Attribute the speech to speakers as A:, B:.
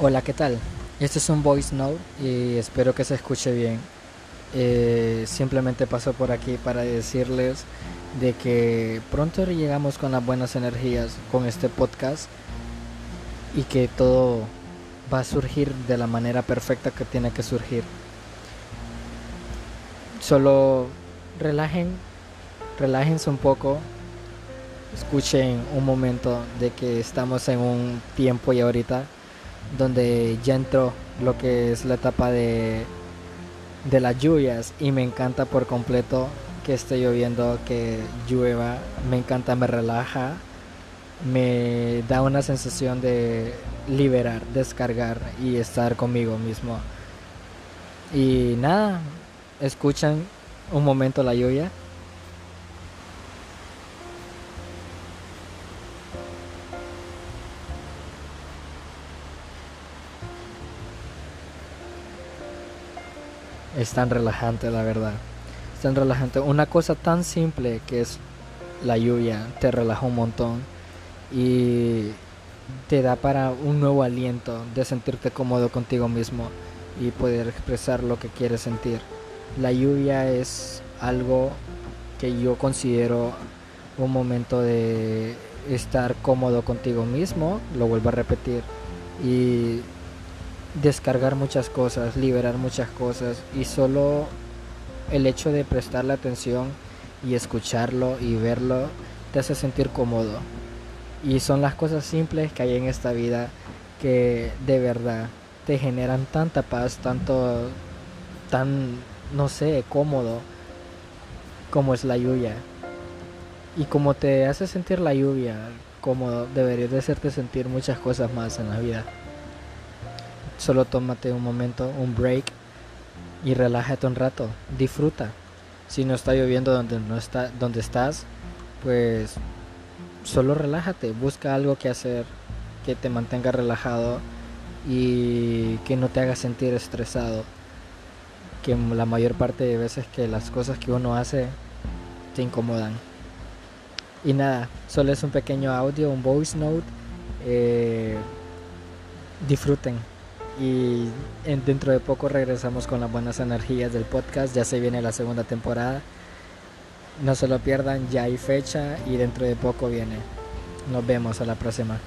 A: Hola, ¿qué tal? Este es un voice note y espero que se escuche bien. Eh, simplemente paso por aquí para decirles de que pronto llegamos con las buenas energías con este podcast y que todo va a surgir de la manera perfecta que tiene que surgir. Solo relajen, relájense un poco, escuchen un momento de que estamos en un tiempo y ahorita donde ya entró lo que es la etapa de, de las lluvias y me encanta por completo que esté lloviendo, que llueva, me encanta, me relaja, me da una sensación de liberar, descargar y estar conmigo mismo. Y nada, escuchan un momento la lluvia. Es tan relajante, la verdad. Es tan relajante. Una cosa tan simple que es la lluvia te relaja un montón y te da para un nuevo aliento de sentirte cómodo contigo mismo y poder expresar lo que quieres sentir. La lluvia es algo que yo considero un momento de estar cómodo contigo mismo, lo vuelvo a repetir, y descargar muchas cosas, liberar muchas cosas y solo el hecho de prestarle atención y escucharlo y verlo te hace sentir cómodo. Y son las cosas simples que hay en esta vida que de verdad te generan tanta paz, tanto, tan, no sé, cómodo como es la lluvia. Y como te hace sentir la lluvia cómodo, deberías de hacerte sentir muchas cosas más en la vida. Solo tómate un momento, un break y relájate un rato, disfruta. Si no está lloviendo donde no está donde estás, pues solo relájate, busca algo que hacer que te mantenga relajado y que no te haga sentir estresado. Que la mayor parte de veces que las cosas que uno hace te incomodan. Y nada, solo es un pequeño audio, un voice note. Eh, disfruten y dentro de poco regresamos con las buenas energías del podcast, ya se viene la segunda temporada. No se lo pierdan, ya hay fecha y dentro de poco viene. Nos vemos a la próxima.